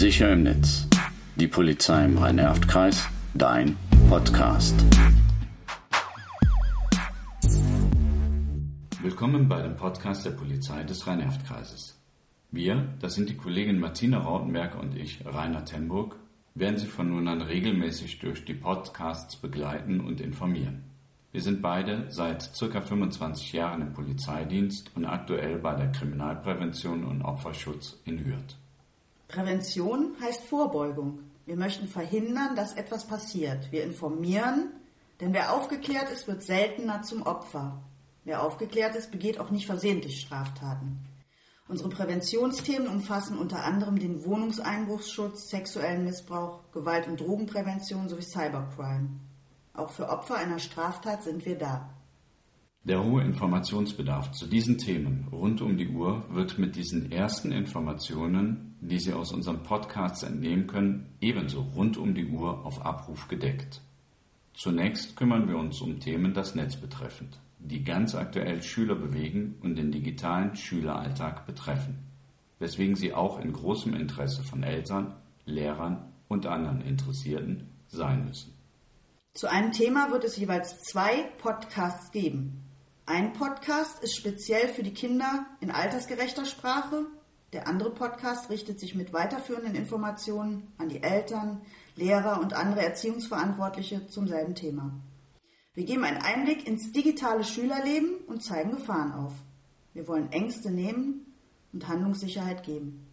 Sicher im Netz. Die Polizei im Rhein-Erft-Kreis. Dein Podcast. Willkommen bei dem Podcast der Polizei des Rhein-Erft-Kreises. Wir, das sind die Kollegin Martina Rautenberg und ich, Rainer Temburg, werden Sie von nun an regelmäßig durch die Podcasts begleiten und informieren. Wir sind beide seit circa 25 Jahren im Polizeidienst und aktuell bei der Kriminalprävention und Opferschutz in Hürth. Prävention heißt Vorbeugung. Wir möchten verhindern, dass etwas passiert. Wir informieren, denn wer aufgeklärt ist, wird seltener zum Opfer. Wer aufgeklärt ist, begeht auch nicht versehentlich Straftaten. Unsere Präventionsthemen umfassen unter anderem den Wohnungseinbruchsschutz, sexuellen Missbrauch, Gewalt- und Drogenprävention sowie Cybercrime. Auch für Opfer einer Straftat sind wir da. Der hohe Informationsbedarf zu diesen Themen rund um die Uhr wird mit diesen ersten Informationen, die Sie aus unseren Podcasts entnehmen können, ebenso rund um die Uhr auf Abruf gedeckt. Zunächst kümmern wir uns um Themen das Netz betreffend, die ganz aktuell Schüler bewegen und den digitalen Schüleralltag betreffen, weswegen sie auch in großem Interesse von Eltern, Lehrern und anderen Interessierten sein müssen. Zu einem Thema wird es jeweils zwei Podcasts geben. Ein Podcast ist speziell für die Kinder in altersgerechter Sprache. Der andere Podcast richtet sich mit weiterführenden Informationen an die Eltern, Lehrer und andere Erziehungsverantwortliche zum selben Thema. Wir geben einen Einblick ins digitale Schülerleben und zeigen Gefahren auf. Wir wollen Ängste nehmen und Handlungssicherheit geben.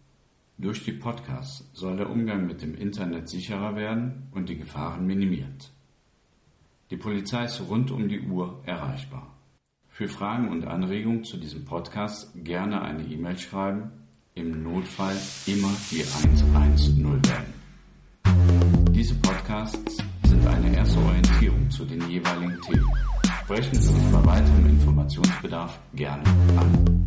Durch die Podcasts soll der Umgang mit dem Internet sicherer werden und die Gefahren minimiert. Die Polizei ist rund um die Uhr erreichbar. Für Fragen und Anregungen zu diesem Podcast gerne eine E-Mail schreiben, im Notfall immer die 110 wählen. Diese Podcasts sind eine erste Orientierung zu den jeweiligen Themen. Sprechen Sie uns bei weiterem Informationsbedarf gerne an.